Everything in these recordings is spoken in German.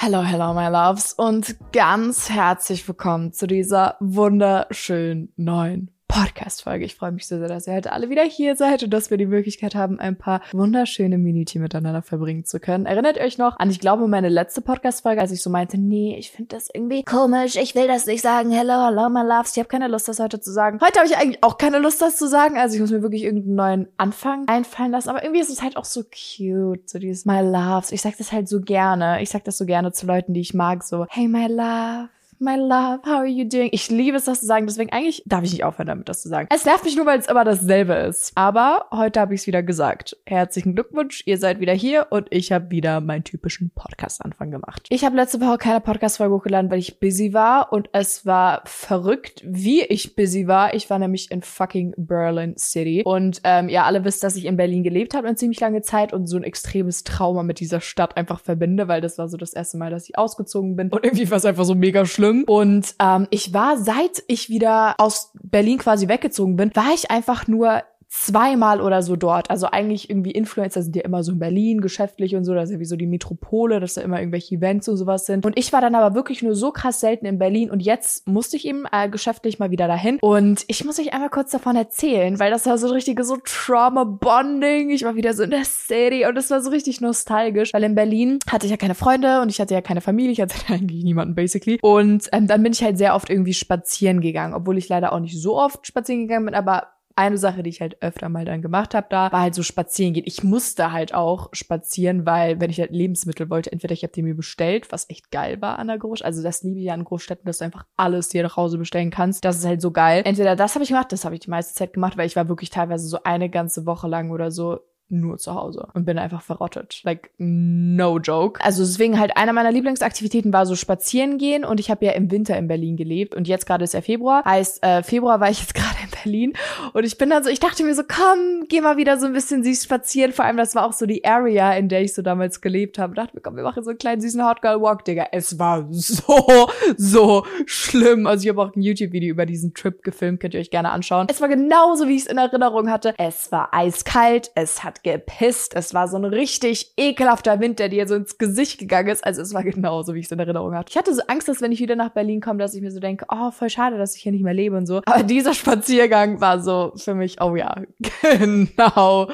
Hello, hello, my loves und ganz herzlich willkommen zu dieser wunderschönen neuen Podcast-Folge. Ich freue mich so sehr, dass ihr heute alle wieder hier seid und dass wir die Möglichkeit haben, ein paar wunderschöne Minuten miteinander verbringen zu können. Erinnert euch noch an, ich glaube, meine letzte Podcast-Folge, als ich so meinte, nee, ich finde das irgendwie komisch, ich will das nicht sagen, hello, hello, my loves, ich habe keine Lust, das heute zu sagen. Heute habe ich eigentlich auch keine Lust, das zu sagen, also ich muss mir wirklich irgendeinen neuen Anfang einfallen lassen, aber irgendwie ist es halt auch so cute, so dieses my loves. Ich sag das halt so gerne, ich sag das so gerne zu Leuten, die ich mag, so, hey, my love my love, how are you doing? Ich liebe es, das zu sagen. Deswegen eigentlich darf ich nicht aufhören, damit das zu sagen. Es nervt mich nur, weil es immer dasselbe ist. Aber heute habe ich es wieder gesagt. Herzlichen Glückwunsch, ihr seid wieder hier und ich habe wieder meinen typischen Podcast-Anfang gemacht. Ich habe letzte Woche keine Podcast-Folge hochgeladen, weil ich busy war und es war verrückt, wie ich busy war. Ich war nämlich in fucking Berlin City und ähm, ihr alle wisst, dass ich in Berlin gelebt habe eine ziemlich lange Zeit und so ein extremes Trauma mit dieser Stadt einfach verbinde, weil das war so das erste Mal, dass ich ausgezogen bin und irgendwie war es einfach so mega schlimm schlimm. Und ähm, ich war, seit ich wieder aus Berlin quasi weggezogen bin, war ich einfach nur zweimal oder so dort. Also eigentlich irgendwie Influencer sind ja immer so in Berlin geschäftlich und so, das ist ja wie so die Metropole, dass da immer irgendwelche Events und sowas sind. Und ich war dann aber wirklich nur so krass selten in Berlin und jetzt musste ich eben äh, geschäftlich mal wieder dahin. Und ich muss euch einmal kurz davon erzählen, weil das war so ein so Trauma-Bonding. Ich war wieder so in der City und es war so richtig nostalgisch, weil in Berlin hatte ich ja keine Freunde und ich hatte ja keine Familie, ich hatte eigentlich niemanden basically. Und ähm, dann bin ich halt sehr oft irgendwie spazieren gegangen, obwohl ich leider auch nicht so oft spazieren gegangen bin, aber eine Sache, die ich halt öfter mal dann gemacht habe, da war halt so spazieren gehen. Ich musste halt auch spazieren, weil wenn ich halt Lebensmittel wollte, entweder ich habe die mir bestellt, was echt geil war an der Großstadt. Also das liebe ich ja an Großstädten, dass du einfach alles dir nach Hause bestellen kannst. Das ist halt so geil. Entweder das habe ich gemacht, das habe ich die meiste Zeit gemacht, weil ich war wirklich teilweise so eine ganze Woche lang oder so nur zu Hause und bin einfach verrottet. Like, no joke. Also deswegen halt einer meiner Lieblingsaktivitäten war so spazieren gehen und ich habe ja im Winter in Berlin gelebt und jetzt gerade ist ja Februar. Heißt, äh, Februar war ich jetzt gerade in Berlin und ich bin dann so, ich dachte mir so, komm, geh mal wieder so ein bisschen süß spazieren. Vor allem, das war auch so die Area, in der ich so damals gelebt habe. Ich dachte mir, komm, wir machen so einen kleinen süßen Hot Girl Walk, Digga. Es war so, so schlimm. Also ich habe auch ein YouTube-Video über diesen Trip gefilmt, könnt ihr euch gerne anschauen. Es war genauso, wie ich es in Erinnerung hatte. Es war eiskalt, es hat gepisst. Es war so ein richtig ekelhafter Wind, der dir so ins Gesicht gegangen ist. Also es war genauso, wie ich es in Erinnerung hatte. Ich hatte so Angst, dass wenn ich wieder nach Berlin komme, dass ich mir so denke, oh, voll schade, dass ich hier nicht mehr lebe und so. Aber dieser Spaziergang war so für mich, oh ja, genau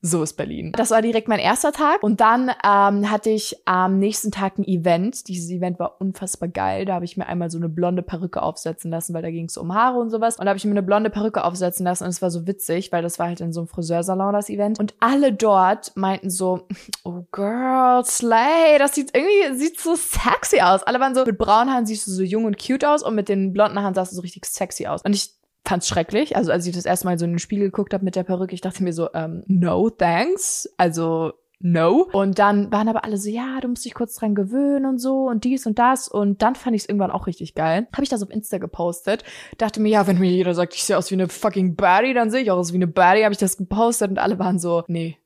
so ist Berlin. Das war direkt mein erster Tag. Und dann ähm, hatte ich am nächsten Tag ein Event. Dieses Event war unfassbar geil. Da habe ich mir einmal so eine blonde Perücke aufsetzen lassen, weil da ging es um Haare und sowas. Und da habe ich mir eine blonde Perücke aufsetzen lassen. Und es war so witzig, weil das war halt in so einem Friseursalon, das Event. Und alle dort meinten so, oh girl, Slay, das sieht irgendwie, sieht so sexy aus. Alle waren so, mit braunen Haaren siehst du so jung und cute aus und mit den blonden Haaren sahst du so richtig sexy aus. Und ich fand's schrecklich. Also als ich das erste Mal so in den Spiegel geguckt habe mit der Perücke, ich dachte mir so, ähm, no thanks. Also no. Und dann waren aber alle so, ja, du musst dich kurz dran gewöhnen und so und dies und das. Und dann fand ich es irgendwann auch richtig geil. Habe ich das auf Insta gepostet. Dachte mir, ja, wenn mir jeder sagt, ich sehe aus wie eine fucking Baddie, dann sehe ich auch aus wie eine Baddie. Habe ich das gepostet und alle waren so, nee,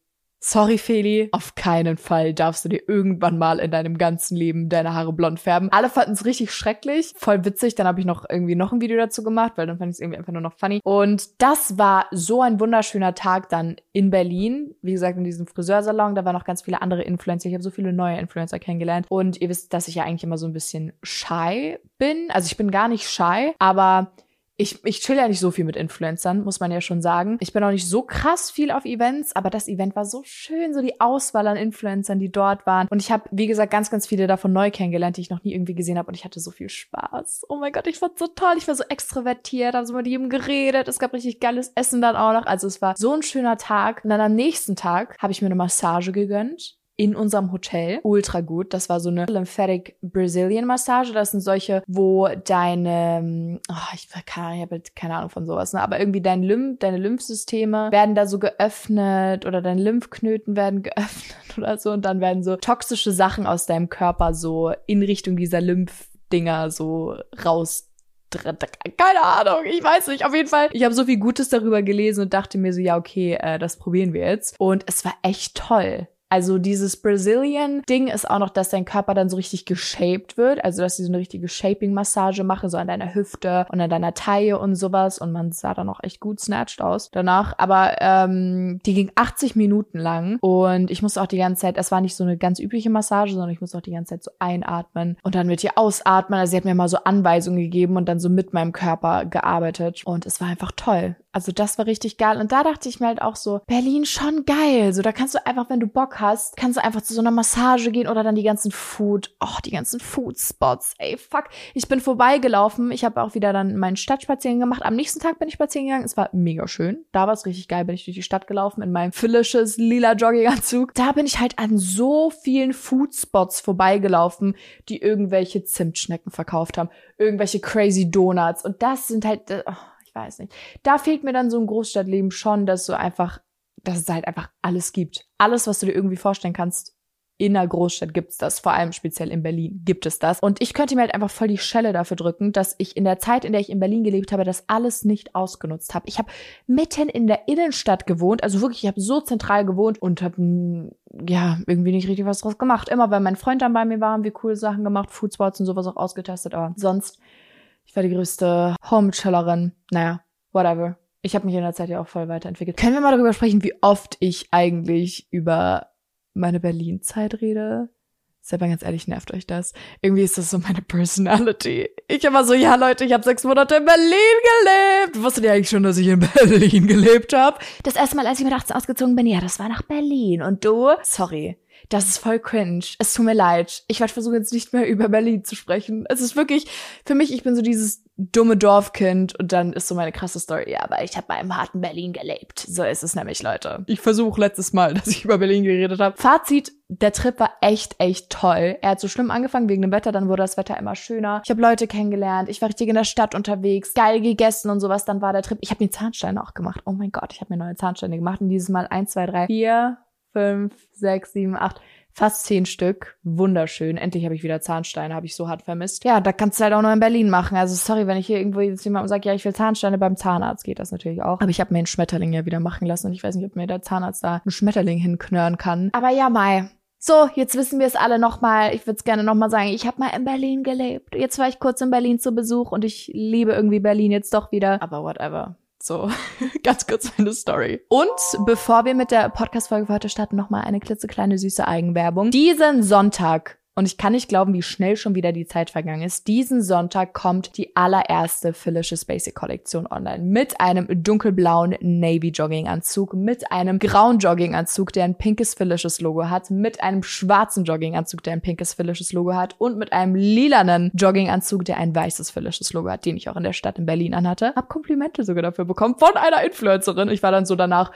Sorry, Feli, auf keinen Fall darfst du dir irgendwann mal in deinem ganzen Leben deine Haare blond färben. Alle fanden es richtig schrecklich, voll witzig. Dann habe ich noch irgendwie noch ein Video dazu gemacht, weil dann fand ich es irgendwie einfach nur noch funny. Und das war so ein wunderschöner Tag dann in Berlin. Wie gesagt, in diesem Friseursalon. Da waren noch ganz viele andere Influencer. Ich habe so viele neue Influencer kennengelernt. Und ihr wisst, dass ich ja eigentlich immer so ein bisschen shy bin. Also ich bin gar nicht shy, aber ich, ich chill ja nicht so viel mit Influencern, muss man ja schon sagen. Ich bin auch nicht so krass viel auf Events, aber das Event war so schön, so die Auswahl an Influencern, die dort waren. Und ich habe, wie gesagt, ganz, ganz viele davon neu kennengelernt, die ich noch nie irgendwie gesehen habe. Und ich hatte so viel Spaß. Oh mein Gott, ich fand so toll. Ich war so extrovertiert, habe so mit jedem geredet. Es gab richtig geiles Essen dann auch noch. Also es war so ein schöner Tag. Und dann am nächsten Tag habe ich mir eine Massage gegönnt in unserem Hotel. Ultra gut. Das war so eine Lymphatic Brazilian Massage. Das sind solche, wo deine, oh, ich, keine, ich habe halt keine Ahnung von sowas, ne? aber irgendwie dein Lymph, deine Lymphsysteme werden da so geöffnet oder deine Lymphknöten werden geöffnet oder so und dann werden so toxische Sachen aus deinem Körper so in Richtung dieser Lymphdinger so raus keine Ahnung, ich weiß nicht. Auf jeden Fall, ich habe so viel Gutes darüber gelesen und dachte mir so, ja, okay, äh, das probieren wir jetzt. Und es war echt toll. Also dieses Brazilian-Ding ist auch noch, dass dein Körper dann so richtig geshaped wird. Also dass sie so eine richtige Shaping-Massage machen, so an deiner Hüfte und an deiner Taille und sowas. Und man sah dann auch echt gut snatched aus danach. Aber ähm, die ging 80 Minuten lang und ich musste auch die ganze Zeit, es war nicht so eine ganz übliche Massage, sondern ich musste auch die ganze Zeit so einatmen und dann mit ihr ausatmen. Also sie hat mir mal so Anweisungen gegeben und dann so mit meinem Körper gearbeitet. Und es war einfach toll. Also das war richtig geil. Und da dachte ich mir halt auch so, Berlin schon geil. So, da kannst du einfach, wenn du Bock hast, kannst du einfach zu so einer Massage gehen oder dann die ganzen Food, oh, die ganzen Food-Spots. Ey, fuck. Ich bin vorbeigelaufen. Ich habe auch wieder dann meinen Stadtspaziergang gemacht. Am nächsten Tag bin ich spazieren gegangen. Es war mega schön. Da war es richtig geil. Bin ich durch die Stadt gelaufen in meinem phyllisches lila Jogginganzug. Da bin ich halt an so vielen Food-Spots vorbeigelaufen, die irgendwelche Zimtschnecken verkauft haben. Irgendwelche crazy Donuts. Und das sind halt, oh, ich weiß nicht. Da fehlt mir dann so ein Großstadtleben schon, dass du einfach, dass es halt einfach alles gibt. Alles, was du dir irgendwie vorstellen kannst, in einer Großstadt gibt's das, vor allem speziell in Berlin gibt es das. Und ich könnte mir halt einfach voll die Schelle dafür drücken, dass ich in der Zeit, in der ich in Berlin gelebt habe, das alles nicht ausgenutzt habe. Ich habe mitten in der Innenstadt gewohnt, also wirklich, ich habe so zentral gewohnt und habe ja irgendwie nicht richtig was draus gemacht. Immer weil mein Freund dann bei mir war, haben wir coole Sachen gemacht, Foodspots und sowas auch ausgetestet, aber sonst ich war die größte Home-Chillerin. Naja, whatever. Ich habe mich in der Zeit ja auch voll weiterentwickelt. Können wir mal darüber sprechen, wie oft ich eigentlich über meine Berlin-Zeit rede? Selber ganz ehrlich, nervt euch das? Irgendwie ist das so meine Personality. Ich immer so, ja Leute, ich habe sechs Monate in Berlin gelebt. Wusstet ihr eigentlich schon, dass ich in Berlin gelebt habe? Das erste Mal, als ich mit 18 ausgezogen bin, ja, das war nach Berlin. Und du? Sorry. Das ist voll cringe. Es tut mir leid. Ich werde versuchen, jetzt nicht mehr über Berlin zu sprechen. Es ist wirklich, für mich, ich bin so dieses dumme Dorfkind und dann ist so meine krasse Story. Ja, aber ich habe mal im harten Berlin gelebt. So ist es nämlich, Leute. Ich versuche letztes Mal, dass ich über Berlin geredet habe. Fazit, der Trip war echt, echt toll. Er hat so schlimm angefangen wegen dem Wetter, dann wurde das Wetter immer schöner. Ich habe Leute kennengelernt, ich war richtig in der Stadt unterwegs, geil gegessen und sowas. Dann war der Trip. Ich habe mir Zahnsteine auch gemacht. Oh mein Gott, ich habe mir neue Zahnsteine gemacht und dieses Mal eins, zwei, drei, vier, fünf, sechs, sieben, acht, fast zehn Stück. Wunderschön. Endlich habe ich wieder Zahnsteine, habe ich so hart vermisst. Ja, da kannst du halt auch nur in Berlin machen. Also sorry, wenn ich hier irgendwo jetzt jemandem sage, ja, ich will Zahnsteine beim Zahnarzt, geht das natürlich auch. Aber ich habe mir einen Schmetterling ja wieder machen lassen und ich weiß nicht, ob mir der Zahnarzt da einen Schmetterling hinknörren kann. Aber ja, Mai. So, jetzt wissen wir es alle nochmal. Ich würde es gerne nochmal sagen. Ich habe mal in Berlin gelebt. Jetzt war ich kurz in Berlin zu Besuch und ich liebe irgendwie Berlin jetzt doch wieder. Aber whatever. So, ganz kurz meine Story. Und bevor wir mit der Podcast-Folge für heute starten, nochmal eine klitzekleine süße Eigenwerbung. Diesen Sonntag und ich kann nicht glauben, wie schnell schon wieder die Zeit vergangen ist. Diesen Sonntag kommt die allererste Phyllisches Basic Kollektion online mit einem dunkelblauen Navy Jogginganzug, mit einem grauen Jogginganzug, der ein pinkes Phyllisches Logo hat, mit einem schwarzen Jogginganzug, der ein pinkes Phyllisches Logo hat und mit einem lilanen Jogginganzug, der ein weißes Phyllisches Logo hat, den ich auch in der Stadt in Berlin anhatte. Hab Komplimente sogar dafür bekommen von einer Influencerin. Ich war dann so danach,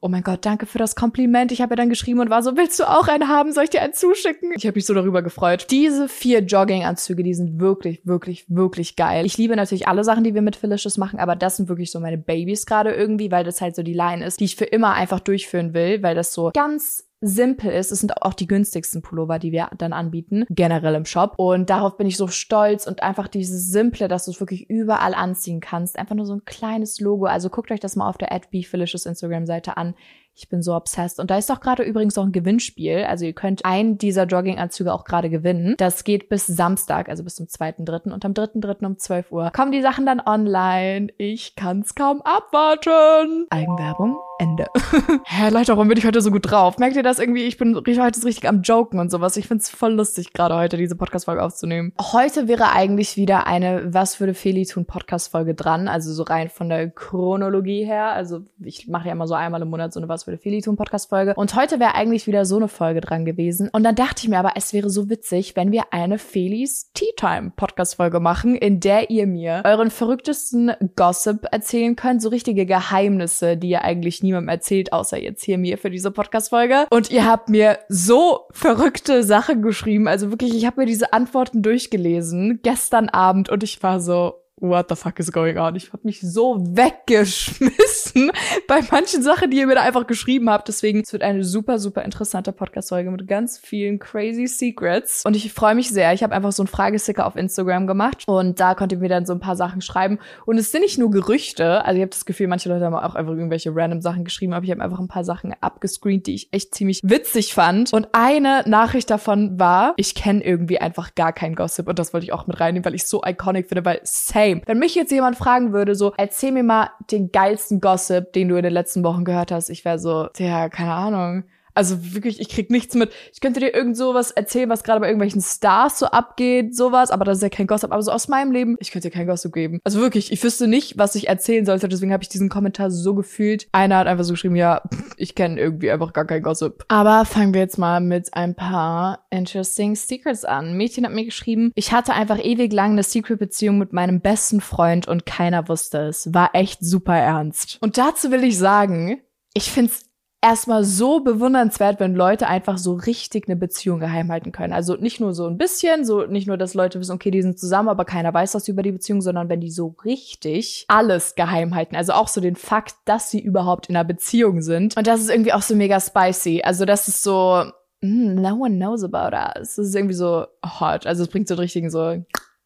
oh mein Gott, danke für das Kompliment. Ich habe ihr dann geschrieben und war so, willst du auch einen haben? Soll ich dir einen zuschicken? Ich habe mich so darüber darüber gefreut. Diese vier Jogginganzüge, die sind wirklich, wirklich, wirklich geil. Ich liebe natürlich alle Sachen, die wir mit Felicious machen, aber das sind wirklich so meine Babys gerade irgendwie, weil das halt so die Line ist, die ich für immer einfach durchführen will, weil das so ganz simpel ist. Es sind auch die günstigsten Pullover, die wir dann anbieten, generell im Shop. Und darauf bin ich so stolz und einfach dieses Simple, dass du es wirklich überall anziehen kannst. Einfach nur so ein kleines Logo. Also guckt euch das mal auf der @befelicious Instagram-Seite an. Ich bin so obsessed. Und da ist doch gerade übrigens auch ein Gewinnspiel. Also ihr könnt einen dieser Jogginganzüge auch gerade gewinnen. Das geht bis Samstag, also bis zum 2.3. Und am 3.3. um 12 Uhr kommen die Sachen dann online. Ich kann's kaum abwarten. Eigenwerbung. Ende. Hä, Leute, warum bin ich heute so gut drauf? Merkt ihr das irgendwie? Ich bin heute richtig am Joken und sowas. Ich find's voll lustig, gerade heute diese Podcast-Folge aufzunehmen. Heute wäre eigentlich wieder eine Was würde Feli tun Podcast-Folge dran. Also so rein von der Chronologie her. Also ich mache ja immer so einmal im Monat so eine Was würde Feli tun Podcast-Folge. Und heute wäre eigentlich wieder so eine Folge dran gewesen. Und dann dachte ich mir aber, es wäre so witzig, wenn wir eine Felis Tea Time Podcast-Folge machen, in der ihr mir euren verrücktesten Gossip erzählen könnt. So richtige Geheimnisse, die ihr eigentlich nie niemandem erzählt, außer jetzt hier mir für diese Podcast-Folge. Und ihr habt mir so verrückte Sachen geschrieben. Also wirklich, ich habe mir diese Antworten durchgelesen gestern Abend und ich war so, what the fuck is going on? Ich hab mich so weggeschmissen bei manchen Sachen, die ihr mir da einfach geschrieben habt. Deswegen, es wird eine super, super interessante Podcast-Folge mit ganz vielen crazy Secrets. Und ich freue mich sehr. Ich habe einfach so einen Fragesticker auf Instagram gemacht und da konnte ihr mir dann so ein paar Sachen schreiben. Und es sind nicht nur Gerüchte. Also ich habe das Gefühl, manche Leute haben auch einfach irgendwelche random Sachen geschrieben, aber ich habe einfach ein paar Sachen abgescreent, die ich echt ziemlich witzig fand. Und eine Nachricht davon war, ich kenne irgendwie einfach gar kein Gossip. Und das wollte ich auch mit reinnehmen, weil ich so iconic finde, weil same. Wenn mich jetzt jemand fragen würde, so, erzähl mir mal den geilsten Gossip, den du in den letzten Wochen gehört hast, ich wäre so, ja, keine Ahnung. Also wirklich, ich krieg nichts mit. Ich könnte dir irgend sowas erzählen, was gerade bei irgendwelchen Stars so abgeht, sowas, aber das ist ja kein Gossip. Aber so aus meinem Leben, ich könnte dir kein Gossip geben. Also wirklich, ich wüsste nicht, was ich erzählen sollte. Deswegen habe ich diesen Kommentar so gefühlt. Einer hat einfach so geschrieben, ja, ich kenne irgendwie einfach gar kein Gossip. Aber fangen wir jetzt mal mit ein paar interesting Secrets an. Ein Mädchen hat mir geschrieben, ich hatte einfach ewig lang eine Secret-Beziehung mit meinem besten Freund und keiner wusste es. War echt super ernst. Und dazu will ich sagen, ich find's erstmal so bewundernswert, wenn Leute einfach so richtig eine Beziehung geheim halten können. Also nicht nur so ein bisschen, so nicht nur, dass Leute wissen, okay, die sind zusammen, aber keiner weiß was über die Beziehung, sondern wenn die so richtig alles geheim halten. Also auch so den Fakt, dass sie überhaupt in einer Beziehung sind. Und das ist irgendwie auch so mega spicy. Also das ist so, mm, no one knows about us. Das ist irgendwie so hot. Also es bringt so einen richtigen so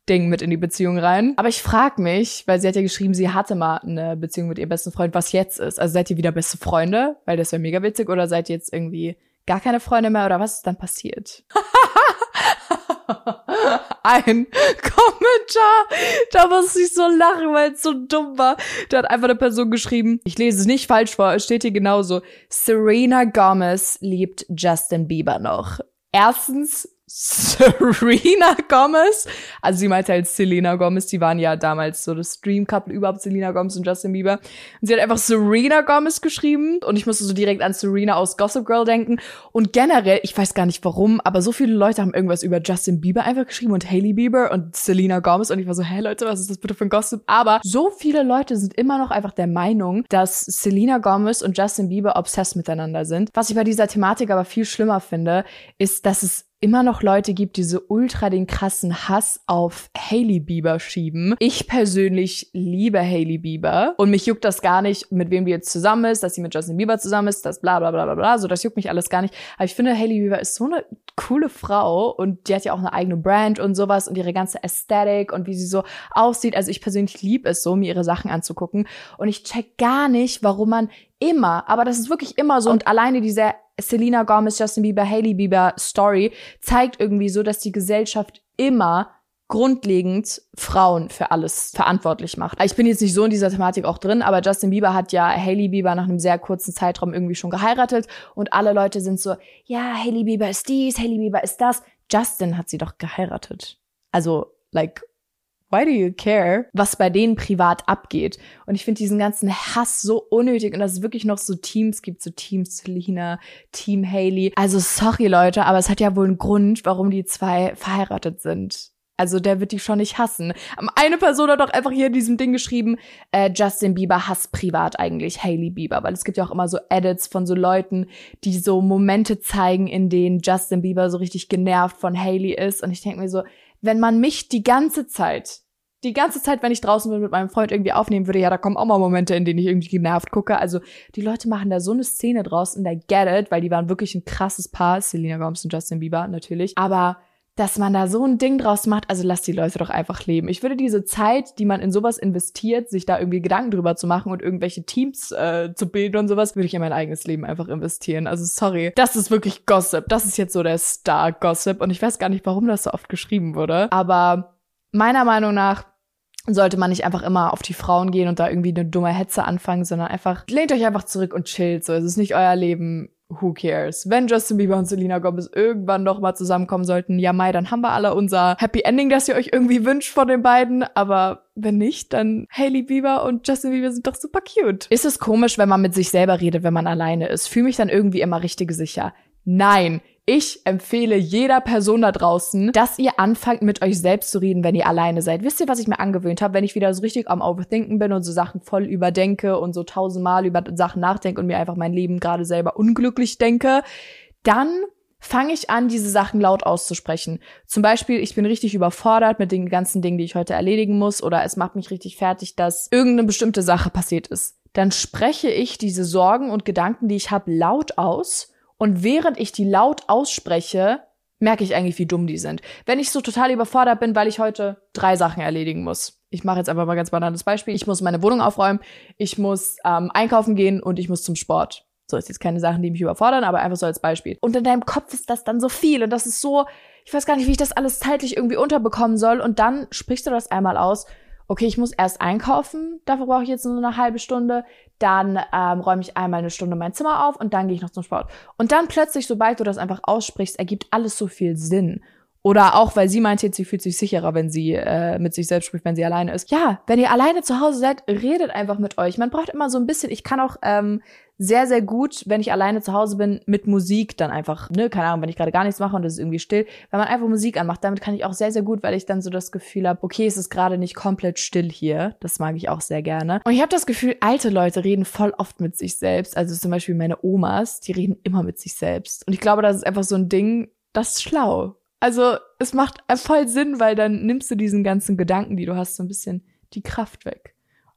Ding mit in die Beziehung rein. Aber ich frag mich, weil sie hat ja geschrieben, sie hatte mal eine Beziehung mit ihrem besten Freund, was jetzt ist. Also seid ihr wieder beste Freunde? Weil das wäre mega witzig. Oder seid ihr jetzt irgendwie gar keine Freunde mehr? Oder was ist dann passiert? Ein Kommentar, da musste ich so lachen, weil es so dumm war. Da hat einfach eine Person geschrieben, ich lese es nicht falsch vor, es steht hier genauso. Serena Gomez liebt Justin Bieber noch. Erstens, Serena Gomez. Also sie meinte halt Selena Gomez, die waren ja damals so das Dream Couple überhaupt, Selena Gomez und Justin Bieber. Und sie hat einfach Serena Gomez geschrieben und ich musste so direkt an Serena aus Gossip Girl denken. Und generell, ich weiß gar nicht warum, aber so viele Leute haben irgendwas über Justin Bieber einfach geschrieben und Hailey Bieber und Selena Gomez und ich war so, hey Leute, was ist das bitte für ein Gossip? Aber so viele Leute sind immer noch einfach der Meinung, dass Selena Gomez und Justin Bieber obsessed miteinander sind. Was ich bei dieser Thematik aber viel schlimmer finde, ist, dass es immer noch Leute gibt, die so ultra den krassen Hass auf Hailey Bieber schieben. Ich persönlich liebe Hailey Bieber und mich juckt das gar nicht, mit wem die jetzt zusammen ist, dass sie mit Justin Bieber zusammen ist, das bla bla bla bla bla, so das juckt mich alles gar nicht. Aber ich finde, Hailey Bieber ist so eine coole Frau und die hat ja auch eine eigene Brand und sowas und ihre ganze Ästhetik und wie sie so aussieht. Also ich persönlich liebe es so, mir ihre Sachen anzugucken und ich check gar nicht, warum man immer, aber das ist wirklich immer so und alleine diese Selena Gomez, Justin Bieber, Hailey Bieber Story zeigt irgendwie so, dass die Gesellschaft immer grundlegend Frauen für alles verantwortlich macht. Ich bin jetzt nicht so in dieser Thematik auch drin, aber Justin Bieber hat ja Hailey Bieber nach einem sehr kurzen Zeitraum irgendwie schon geheiratet und alle Leute sind so, ja, Hailey Bieber ist dies, Hailey Bieber ist das. Justin hat sie doch geheiratet. Also, like, why do you care, was bei denen privat abgeht? Und ich finde diesen ganzen Hass so unnötig und dass es wirklich noch so Teams gibt, so Team Selena, Team Haley. Also sorry Leute, aber es hat ja wohl einen Grund, warum die zwei verheiratet sind. Also der wird die schon nicht hassen. Eine Person hat doch einfach hier in diesem Ding geschrieben, äh, Justin Bieber hasst privat eigentlich Hailey Bieber, weil es gibt ja auch immer so Edits von so Leuten, die so Momente zeigen, in denen Justin Bieber so richtig genervt von Hailey ist. Und ich denke mir so, wenn man mich die ganze Zeit die ganze Zeit, wenn ich draußen bin mit meinem Freund irgendwie aufnehmen würde, ja, da kommen auch mal Momente, in denen ich irgendwie genervt gucke. Also die Leute machen da so eine Szene draus und I get it, weil die waren wirklich ein krasses Paar, Selena Gomez und Justin Bieber natürlich. Aber dass man da so ein Ding draus macht, also lass die Leute doch einfach leben. Ich würde diese Zeit, die man in sowas investiert, sich da irgendwie Gedanken drüber zu machen und irgendwelche Teams äh, zu bilden und sowas, würde ich in mein eigenes Leben einfach investieren. Also sorry, das ist wirklich Gossip. Das ist jetzt so der Star-Gossip und ich weiß gar nicht, warum das so oft geschrieben wurde. Aber meiner Meinung nach sollte man nicht einfach immer auf die Frauen gehen und da irgendwie eine dumme Hetze anfangen, sondern einfach lehnt euch einfach zurück und chillt. So, es ist nicht euer Leben. Who cares? Wenn Justin Bieber und Selena Gomez irgendwann noch mal zusammenkommen sollten, ja mai, dann haben wir alle unser Happy Ending, das ihr euch irgendwie wünscht von den beiden. Aber wenn nicht, dann Hailey Bieber und Justin Bieber sind doch super cute. Ist es komisch, wenn man mit sich selber redet, wenn man alleine ist? Fühle mich dann irgendwie immer richtig sicher. Nein, ich empfehle jeder Person da draußen, dass ihr anfangt mit euch selbst zu reden, wenn ihr alleine seid. Wisst ihr, was ich mir angewöhnt habe, wenn ich wieder so richtig am Overthinken bin und so Sachen voll überdenke und so tausendmal über Sachen nachdenke und mir einfach mein Leben gerade selber unglücklich denke, dann fange ich an, diese Sachen laut auszusprechen. Zum Beispiel, ich bin richtig überfordert mit den ganzen Dingen, die ich heute erledigen muss, oder es macht mich richtig fertig, dass irgendeine bestimmte Sache passiert ist. Dann spreche ich diese Sorgen und Gedanken, die ich habe, laut aus. Und während ich die laut ausspreche, merke ich eigentlich, wie dumm die sind. Wenn ich so total überfordert bin, weil ich heute drei Sachen erledigen muss. Ich mache jetzt einfach mal ganz banales Beispiel. Ich muss meine Wohnung aufräumen, ich muss ähm, einkaufen gehen und ich muss zum Sport. So ist jetzt keine Sachen, die mich überfordern, aber einfach so als Beispiel. Und in deinem Kopf ist das dann so viel und das ist so, ich weiß gar nicht, wie ich das alles zeitlich irgendwie unterbekommen soll. Und dann sprichst du das einmal aus. Okay, ich muss erst einkaufen, dafür brauche ich jetzt nur eine halbe Stunde. Dann ähm, räume ich einmal eine Stunde mein Zimmer auf und dann gehe ich noch zum Sport. Und dann plötzlich, sobald du das einfach aussprichst, ergibt alles so viel Sinn. Oder auch, weil sie meint jetzt, sie fühlt sich sicherer, wenn sie äh, mit sich selbst spricht, wenn sie alleine ist. Ja, wenn ihr alleine zu Hause seid, redet einfach mit euch. Man braucht immer so ein bisschen, ich kann auch ähm, sehr, sehr gut, wenn ich alleine zu Hause bin, mit Musik dann einfach, ne, keine Ahnung, wenn ich gerade gar nichts mache und es ist irgendwie still, wenn man einfach Musik anmacht, damit kann ich auch sehr, sehr gut, weil ich dann so das Gefühl habe, okay, es ist gerade nicht komplett still hier. Das mag ich auch sehr gerne. Und ich habe das Gefühl, alte Leute reden voll oft mit sich selbst. Also zum Beispiel meine Omas, die reden immer mit sich selbst. Und ich glaube, das ist einfach so ein Ding, das ist schlau. Also es macht voll Sinn, weil dann nimmst du diesen ganzen Gedanken, die du hast, so ein bisschen die Kraft weg.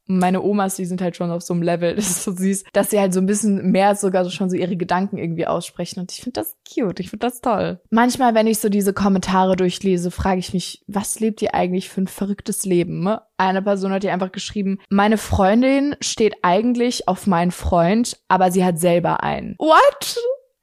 Und meine Omas, die sind halt schon auf so einem Level, das ist so dass sie halt so ein bisschen mehr sogar so schon so ihre Gedanken irgendwie aussprechen. Und ich finde das cute, ich finde das toll. Manchmal, wenn ich so diese Kommentare durchlese, frage ich mich, was lebt ihr eigentlich für ein verrücktes Leben? Eine Person hat ihr einfach geschrieben, meine Freundin steht eigentlich auf meinen Freund, aber sie hat selber einen. What?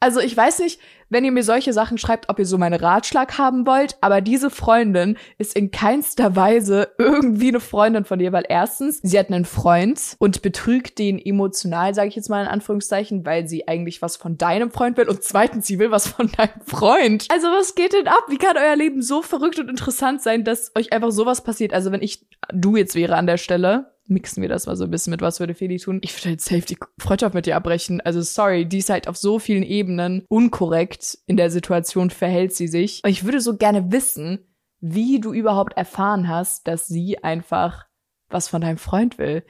Also ich weiß nicht, wenn ihr mir solche Sachen schreibt, ob ihr so meinen Ratschlag haben wollt, aber diese Freundin ist in keinster Weise irgendwie eine Freundin von dir, weil erstens, sie hat einen Freund und betrügt den emotional, sage ich jetzt mal in Anführungszeichen, weil sie eigentlich was von deinem Freund will und zweitens, sie will was von deinem Freund. Also was geht denn ab? Wie kann euer Leben so verrückt und interessant sein, dass euch einfach sowas passiert? Also wenn ich du jetzt wäre an der Stelle, mixen wir das mal so ein bisschen mit, was würde Feli tun. Ich würde halt safe die Freundschaft mit dir abbrechen. Also sorry, die ist halt auf so vielen Ebenen unkorrekt in der Situation verhält sie sich. Ich würde so gerne wissen, wie du überhaupt erfahren hast, dass sie einfach was von deinem Freund will.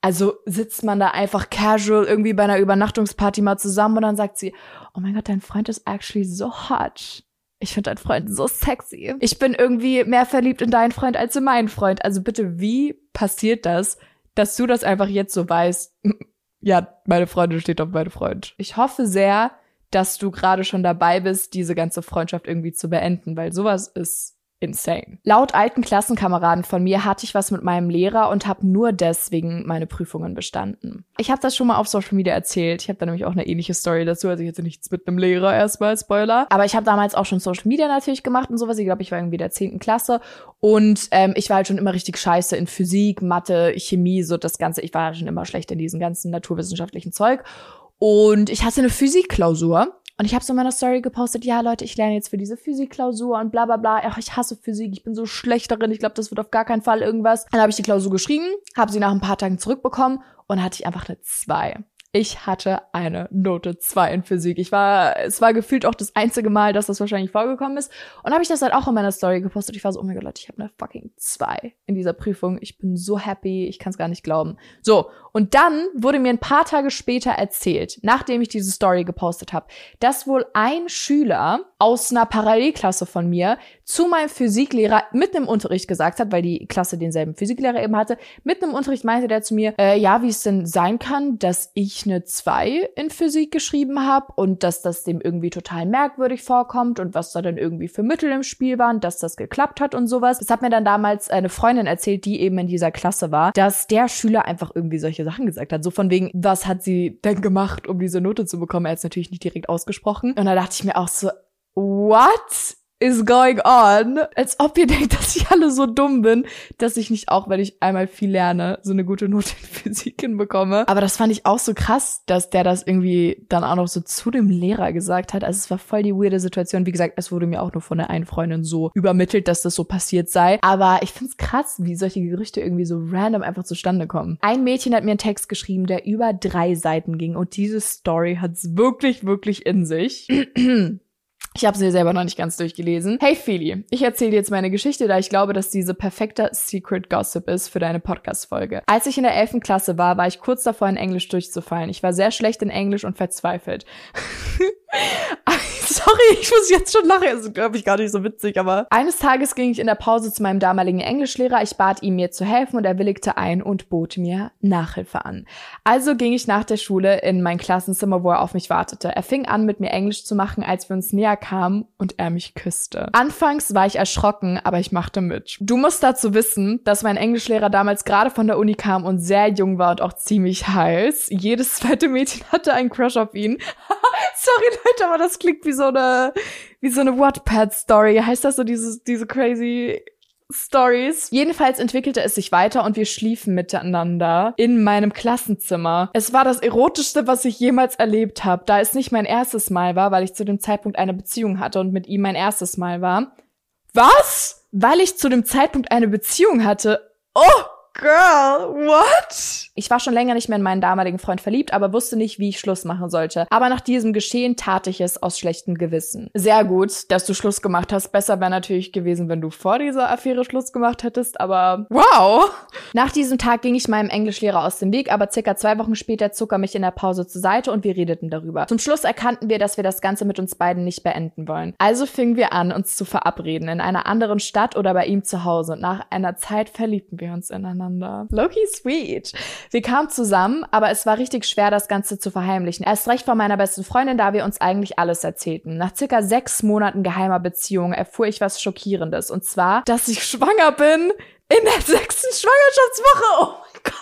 Also sitzt man da einfach casual irgendwie bei einer Übernachtungsparty mal zusammen und dann sagt sie, oh mein Gott, dein Freund ist actually so hot. Ich finde deinen Freund so sexy. Ich bin irgendwie mehr verliebt in deinen Freund als in meinen Freund. Also bitte, wie passiert das, dass du das einfach jetzt so weißt? ja, meine Freundin steht auf meinen Freund. Ich hoffe sehr, dass du gerade schon dabei bist, diese ganze Freundschaft irgendwie zu beenden, weil sowas ist insane. Laut alten Klassenkameraden von mir hatte ich was mit meinem Lehrer und habe nur deswegen meine Prüfungen bestanden. Ich habe das schon mal auf Social Media erzählt. Ich habe da nämlich auch eine ähnliche Story dazu. Also ich hatte nichts mit einem Lehrer erstmal, Spoiler. Aber ich habe damals auch schon Social Media natürlich gemacht und sowas. Ich glaube, ich war irgendwie der zehnten Klasse und ähm, ich war halt schon immer richtig scheiße in Physik, Mathe, Chemie, so das Ganze. Ich war halt schon immer schlecht in diesem ganzen naturwissenschaftlichen Zeug. Und ich hatte eine Physikklausur und ich habe so in meiner Story gepostet, ja Leute, ich lerne jetzt für diese Physikklausur und bla bla bla. Ach, ich hasse Physik, ich bin so schlecht darin, ich glaube, das wird auf gar keinen Fall irgendwas. Dann habe ich die Klausur geschrieben, habe sie nach ein paar Tagen zurückbekommen und hatte ich einfach eine 2. Ich hatte eine Note 2 in Physik. Ich war, es war gefühlt auch das einzige Mal, dass das wahrscheinlich vorgekommen ist. Und habe ich das halt auch in meiner Story gepostet. Ich war so, oh mein Gott, Leute, ich habe eine fucking 2 in dieser Prüfung. Ich bin so happy, ich kann es gar nicht glauben. So, und dann wurde mir ein paar Tage später erzählt, nachdem ich diese Story gepostet habe, dass wohl ein Schüler aus einer Parallelklasse von mir zu meinem Physiklehrer mit einem Unterricht gesagt hat, weil die Klasse denselben Physiklehrer eben hatte, mit einem Unterricht meinte der zu mir, äh, ja, wie es denn sein kann, dass ich eine 2 in Physik geschrieben habe und dass das dem irgendwie total merkwürdig vorkommt und was da dann irgendwie für Mittel im Spiel waren, dass das geklappt hat und sowas. Das hat mir dann damals eine Freundin erzählt, die eben in dieser Klasse war, dass der Schüler einfach irgendwie solche Sachen gesagt hat. So von wegen, was hat sie denn gemacht, um diese Note zu bekommen? Er hat es natürlich nicht direkt ausgesprochen. Und da dachte ich mir auch so, what? Is going on? Als ob ihr denkt, dass ich alle so dumm bin, dass ich nicht auch, wenn ich einmal viel lerne, so eine gute Note in Physik hinbekomme. Aber das fand ich auch so krass, dass der das irgendwie dann auch noch so zu dem Lehrer gesagt hat. Also es war voll die weirde Situation. Wie gesagt, es wurde mir auch nur von der einen Freundin so übermittelt, dass das so passiert sei. Aber ich find's krass, wie solche Gerüchte irgendwie so random einfach zustande kommen. Ein Mädchen hat mir einen Text geschrieben, der über drei Seiten ging und diese Story hat's wirklich, wirklich in sich. Ich habe sie selber noch nicht ganz durchgelesen. Hey Feli, ich erzähle dir jetzt meine Geschichte, da ich glaube, dass diese perfekter Secret Gossip ist für deine Podcast-Folge. Als ich in der 11. Klasse war, war ich kurz davor, in Englisch durchzufallen. Ich war sehr schlecht in Englisch und verzweifelt. sorry, ich muss jetzt schon lachen. Das ist, glaube ich, gar nicht so witzig, aber. Eines Tages ging ich in der Pause zu meinem damaligen Englischlehrer. Ich bat ihm, mir zu helfen und er willigte ein und bot mir Nachhilfe an. Also ging ich nach der Schule in mein Klassenzimmer, wo er auf mich wartete. Er fing an, mit mir Englisch zu machen, als wir uns näher kamen und er mich küsste. Anfangs war ich erschrocken, aber ich machte mit. Du musst dazu wissen, dass mein Englischlehrer damals gerade von der Uni kam und sehr jung war und auch ziemlich heiß. Jedes zweite Mädchen hatte einen Crush auf ihn. Sorry Leute, aber das klingt wie so eine, wie so eine Wattpad-Story. Heißt das so diese, diese crazy Stories. Jedenfalls entwickelte es sich weiter und wir schliefen miteinander in meinem Klassenzimmer. Es war das erotischste, was ich jemals erlebt habe, da es nicht mein erstes Mal war, weil ich zu dem Zeitpunkt eine Beziehung hatte und mit ihm mein erstes Mal war. Was? Weil ich zu dem Zeitpunkt eine Beziehung hatte. Oh! Girl, what? Ich war schon länger nicht mehr in meinen damaligen Freund verliebt, aber wusste nicht, wie ich Schluss machen sollte. Aber nach diesem Geschehen tat ich es aus schlechtem Gewissen. Sehr gut, dass du Schluss gemacht hast. Besser wäre natürlich gewesen, wenn du vor dieser Affäre Schluss gemacht hättest, aber wow. Nach diesem Tag ging ich meinem Englischlehrer aus dem Weg, aber circa zwei Wochen später zog er mich in der Pause zur Seite und wir redeten darüber. Zum Schluss erkannten wir, dass wir das Ganze mit uns beiden nicht beenden wollen. Also fingen wir an, uns zu verabreden in einer anderen Stadt oder bei ihm zu Hause und nach einer Zeit verliebten wir uns ineinander miteinander. Loki sweet. Wir kamen zusammen, aber es war richtig schwer, das Ganze zu verheimlichen. Erst recht von meiner besten Freundin, da wir uns eigentlich alles erzählten. Nach circa sechs Monaten geheimer Beziehung erfuhr ich was Schockierendes. Und zwar, dass ich schwanger bin in der sechsten Schwangerschaftswoche. Oh mein Gott.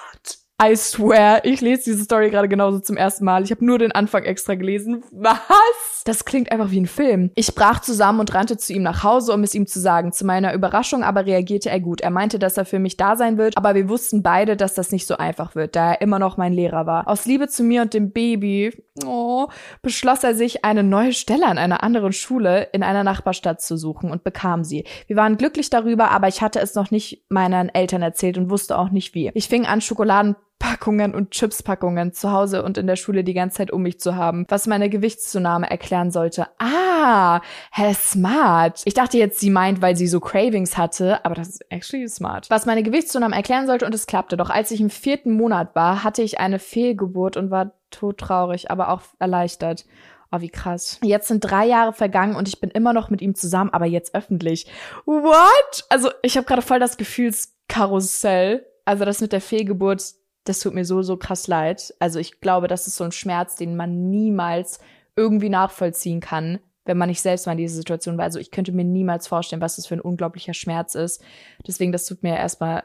I swear, ich lese diese Story gerade genauso zum ersten Mal. Ich habe nur den Anfang extra gelesen. Was? Das klingt einfach wie ein Film. Ich brach zusammen und rannte zu ihm nach Hause, um es ihm zu sagen. Zu meiner Überraschung aber reagierte er gut. Er meinte, dass er für mich da sein wird, aber wir wussten beide, dass das nicht so einfach wird, da er immer noch mein Lehrer war. Aus Liebe zu mir und dem Baby, oh, beschloss er sich, eine neue Stelle an einer anderen Schule in einer Nachbarstadt zu suchen und bekam sie. Wir waren glücklich darüber, aber ich hatte es noch nicht meinen Eltern erzählt und wusste auch nicht wie. Ich fing an, Schokoladen Packungen und Chipspackungen zu Hause und in der Schule die ganze Zeit um mich zu haben, was meine Gewichtszunahme erklären sollte. Ah, hä, smart. Ich dachte jetzt, sie meint, weil sie so Cravings hatte, aber das ist actually smart. Was meine Gewichtszunahme erklären sollte und es klappte. Doch als ich im vierten Monat war, hatte ich eine Fehlgeburt und war todtraurig, aber auch erleichtert. Oh, wie krass. Jetzt sind drei Jahre vergangen und ich bin immer noch mit ihm zusammen, aber jetzt öffentlich. What? Also, ich habe gerade voll das Gefühlskarussell. Also das mit der Fehlgeburt, das tut mir so, so krass leid. Also ich glaube, das ist so ein Schmerz, den man niemals irgendwie nachvollziehen kann, wenn man nicht selbst mal in dieser Situation war. Also ich könnte mir niemals vorstellen, was das für ein unglaublicher Schmerz ist. Deswegen, das tut mir erstmal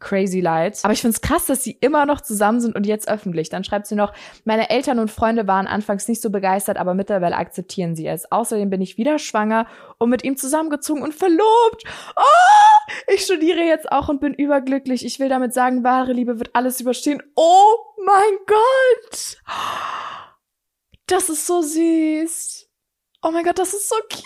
crazy leid. Aber ich finde es krass, dass sie immer noch zusammen sind und jetzt öffentlich. Dann schreibt sie noch, meine Eltern und Freunde waren anfangs nicht so begeistert, aber mittlerweile akzeptieren sie es. Außerdem bin ich wieder schwanger und mit ihm zusammengezogen und verlobt. Oh, ich studiere jetzt auch und bin überglücklich. Ich will damit sagen, wahre Liebe wird alles überstehen. Oh mein Gott. Das ist so süß. Oh mein Gott, das ist so cute.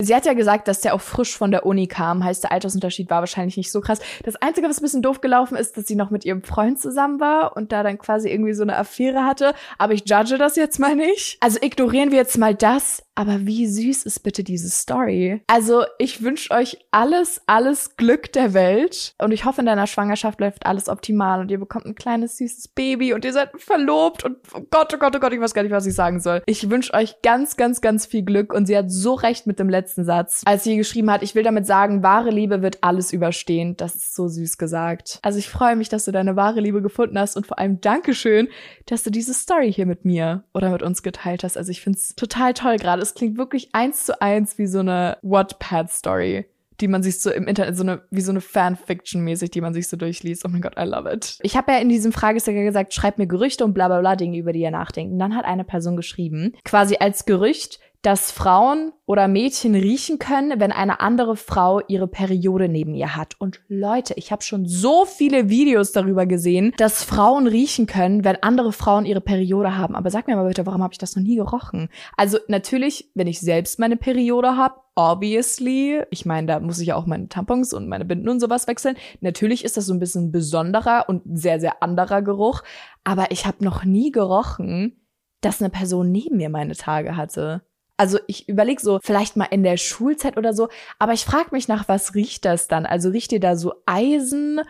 Sie hat ja gesagt, dass der auch frisch von der Uni kam, heißt der Altersunterschied war wahrscheinlich nicht so krass. Das Einzige, was ein bisschen doof gelaufen ist, dass sie noch mit ihrem Freund zusammen war und da dann quasi irgendwie so eine Affäre hatte. Aber ich judge das jetzt mal nicht. Also ignorieren wir jetzt mal das. Aber wie süß ist bitte diese Story? Also ich wünsche euch alles, alles Glück der Welt. Und ich hoffe, in deiner Schwangerschaft läuft alles optimal und ihr bekommt ein kleines, süßes Baby und ihr seid verlobt und oh Gott, oh Gott, oh Gott, ich weiß gar nicht, was ich sagen soll. Ich wünsche euch ganz, ganz, ganz viel Glück und sie hat so recht mit dem letzten Satz, als sie geschrieben hat, ich will damit sagen, wahre Liebe wird alles überstehen. Das ist so süß gesagt. Also ich freue mich, dass du deine wahre Liebe gefunden hast und vor allem Dankeschön, dass du diese Story hier mit mir oder mit uns geteilt hast. Also ich finde es total toll gerade es klingt wirklich eins zu eins wie so eine Wattpad-Story die man sich so im Internet, so eine, wie so eine Fanfiction-mäßig, die man sich so durchliest. Oh mein Gott, I love it. Ich habe ja in diesem Fragesticker gesagt, schreib mir Gerüchte und bla bla bla Dinge, über die ihr nachdenkt. Und dann hat eine Person geschrieben, quasi als Gerücht, dass Frauen oder Mädchen riechen können, wenn eine andere Frau ihre Periode neben ihr hat. Und Leute, ich habe schon so viele Videos darüber gesehen, dass Frauen riechen können, wenn andere Frauen ihre Periode haben. Aber sag mir mal bitte, warum habe ich das noch nie gerochen? Also natürlich, wenn ich selbst meine Periode habe, obviously, ich meine, da muss ich ja auch meine Tampons und meine Binden und sowas wechseln. Natürlich ist das so ein bisschen besonderer und sehr, sehr anderer Geruch. Aber ich habe noch nie gerochen, dass eine Person neben mir meine Tage hatte. Also ich überlege so, vielleicht mal in der Schulzeit oder so, aber ich frage mich nach, was riecht das dann? Also riecht ihr da so Eisen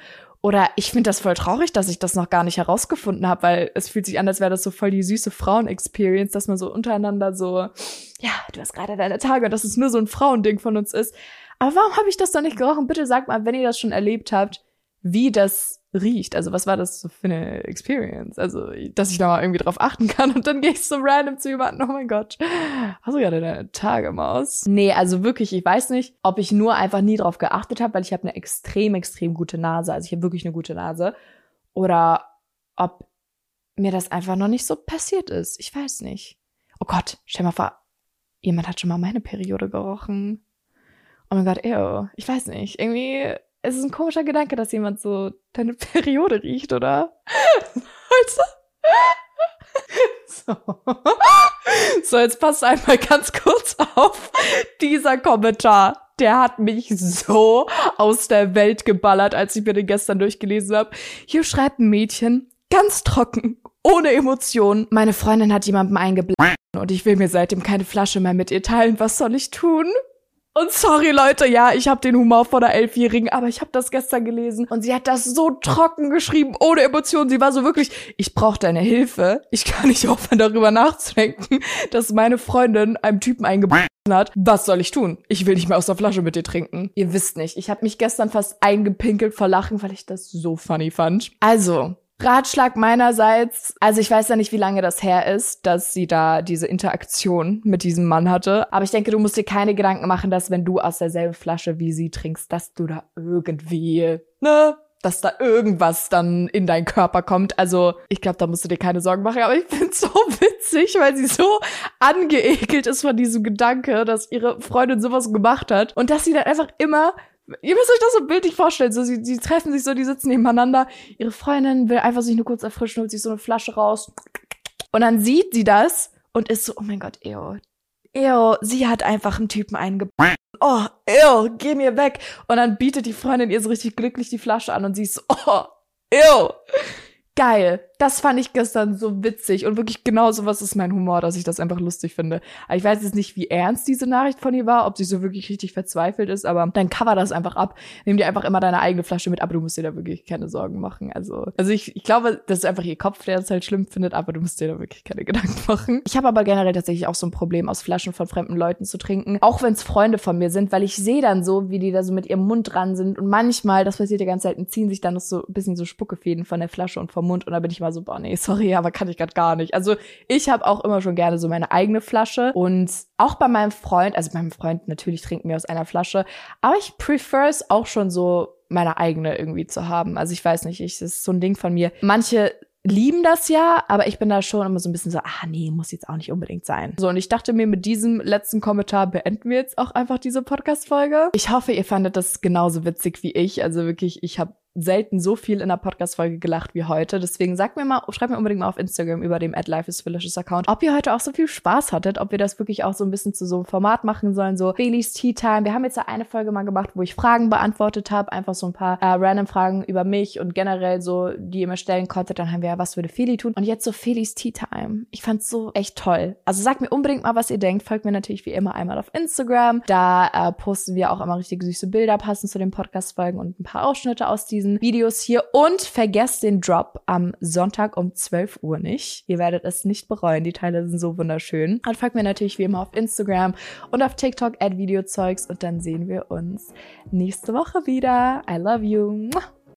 Oder ich finde das voll traurig, dass ich das noch gar nicht herausgefunden habe, weil es fühlt sich an, als wäre das so voll die süße Frauen-Experience, dass man so untereinander so, ja, du hast gerade deine Tage und dass es nur so ein Frauending von uns ist. Aber warum habe ich das doch nicht gerochen? Bitte sagt mal, wenn ihr das schon erlebt habt, wie das riecht. Also was war das für eine Experience? Also, dass ich da mal irgendwie drauf achten kann und dann gehe ich so random zu jemandem, oh mein Gott, hast du gerade deine Tage, Maus? Nee, also wirklich, ich weiß nicht, ob ich nur einfach nie drauf geachtet habe, weil ich habe eine extrem, extrem gute Nase. Also ich habe wirklich eine gute Nase. Oder ob mir das einfach noch nicht so passiert ist. Ich weiß nicht. Oh Gott, stell mal vor, jemand hat schon mal meine Periode gerochen. Oh mein Gott, ew. Ich weiß nicht. Irgendwie es ist ein komischer Gedanke, dass jemand so deine Periode riecht, oder? So. so, jetzt passt einmal ganz kurz auf. Dieser Kommentar, der hat mich so aus der Welt geballert, als ich mir den gestern durchgelesen habe. Hier schreibt ein Mädchen, ganz trocken, ohne Emotionen. Meine Freundin hat jemandem eingeblasen und ich will mir seitdem keine Flasche mehr mit ihr teilen. Was soll ich tun? Und sorry Leute, ja, ich habe den Humor von der Elfjährigen, aber ich habe das gestern gelesen und sie hat das so trocken geschrieben, ohne Emotionen. Sie war so wirklich, ich brauche deine Hilfe. Ich kann nicht aufhören, darüber nachzudenken, dass meine Freundin einem Typen eingebaut hat. Was soll ich tun? Ich will nicht mehr aus der Flasche mit dir trinken. Ihr wisst nicht, ich habe mich gestern fast eingepinkelt vor Lachen, weil ich das so funny fand. Also, Ratschlag meinerseits, also ich weiß ja nicht, wie lange das her ist, dass sie da diese Interaktion mit diesem Mann hatte, aber ich denke, du musst dir keine Gedanken machen, dass wenn du aus derselben Flasche wie sie trinkst, dass du da irgendwie, ne, dass da irgendwas dann in deinen Körper kommt. Also ich glaube, da musst du dir keine Sorgen machen. Aber ich find's so witzig, weil sie so angeekelt ist von diesem Gedanke, dass ihre Freundin sowas gemacht hat und dass sie dann einfach immer Ihr müsst euch das so bildlich vorstellen. So, sie, sie treffen sich so, die sitzen nebeneinander. Ihre Freundin will einfach sich nur kurz erfrischen, holt sich so eine Flasche raus. Und dann sieht sie das und ist so, oh mein Gott, ew. Ew, sie hat einfach einen Typen eingebaut. Oh, ew, geh mir weg. Und dann bietet die Freundin ihr so richtig glücklich die Flasche an und sie ist so, oh, ew geil. Das fand ich gestern so witzig und wirklich genau so was ist mein Humor, dass ich das einfach lustig finde. Aber ich weiß jetzt nicht, wie ernst diese Nachricht von ihr war, ob sie so wirklich richtig verzweifelt ist, aber dann cover das einfach ab. Nimm dir einfach immer deine eigene Flasche mit, aber du musst dir da wirklich keine Sorgen machen. Also, also ich, ich glaube, das ist einfach ihr Kopf, der es halt schlimm findet, aber du musst dir da wirklich keine Gedanken machen. Ich habe aber generell tatsächlich auch so ein Problem, aus Flaschen von fremden Leuten zu trinken, auch wenn es Freunde von mir sind, weil ich sehe dann so, wie die da so mit ihrem Mund dran sind und manchmal, das passiert ja ganz selten, ziehen sich dann noch so ein bisschen so Spuckefäden von der Flasche und vom Mund und da bin ich mal so, boah, nee, sorry, aber kann ich grad gar nicht. Also ich habe auch immer schon gerne so meine eigene Flasche und auch bei meinem Freund, also meinem Freund natürlich trinken wir aus einer Flasche, aber ich prefer es auch schon so meine eigene irgendwie zu haben. Also ich weiß nicht, ich, das ist so ein Ding von mir. Manche lieben das ja, aber ich bin da schon immer so ein bisschen so, ah nee, muss jetzt auch nicht unbedingt sein. So, und ich dachte mir, mit diesem letzten Kommentar beenden wir jetzt auch einfach diese Podcast-Folge. Ich hoffe, ihr fandet das genauso witzig wie ich. Also wirklich, ich habe selten so viel in einer Podcast-Folge gelacht wie heute. Deswegen sagt mir mal, schreibt mir unbedingt mal auf Instagram über dem @lifeisfelicious Account, ob ihr heute auch so viel Spaß hattet, ob wir das wirklich auch so ein bisschen zu so einem Format machen sollen, so Felix Tea Time. Wir haben jetzt ja eine Folge mal gemacht, wo ich Fragen beantwortet habe, einfach so ein paar äh, random Fragen über mich und generell so, die ihr mir stellen konntet. Dann haben wir ja, was würde Feli tun? Und jetzt so Felix Tea Time. Ich fand's so echt toll. Also sagt mir unbedingt mal, was ihr denkt. Folgt mir natürlich wie immer einmal auf Instagram. Da äh, posten wir auch immer richtig süße Bilder passend zu den Podcast-Folgen und ein paar Ausschnitte aus diesen diesen Videos hier und vergesst den Drop am Sonntag um 12 Uhr nicht. Ihr werdet es nicht bereuen. Die Teile sind so wunderschön. Und folgt mir natürlich wie immer auf Instagram und auf TikTok at Videozeugs und dann sehen wir uns nächste Woche wieder. I love you.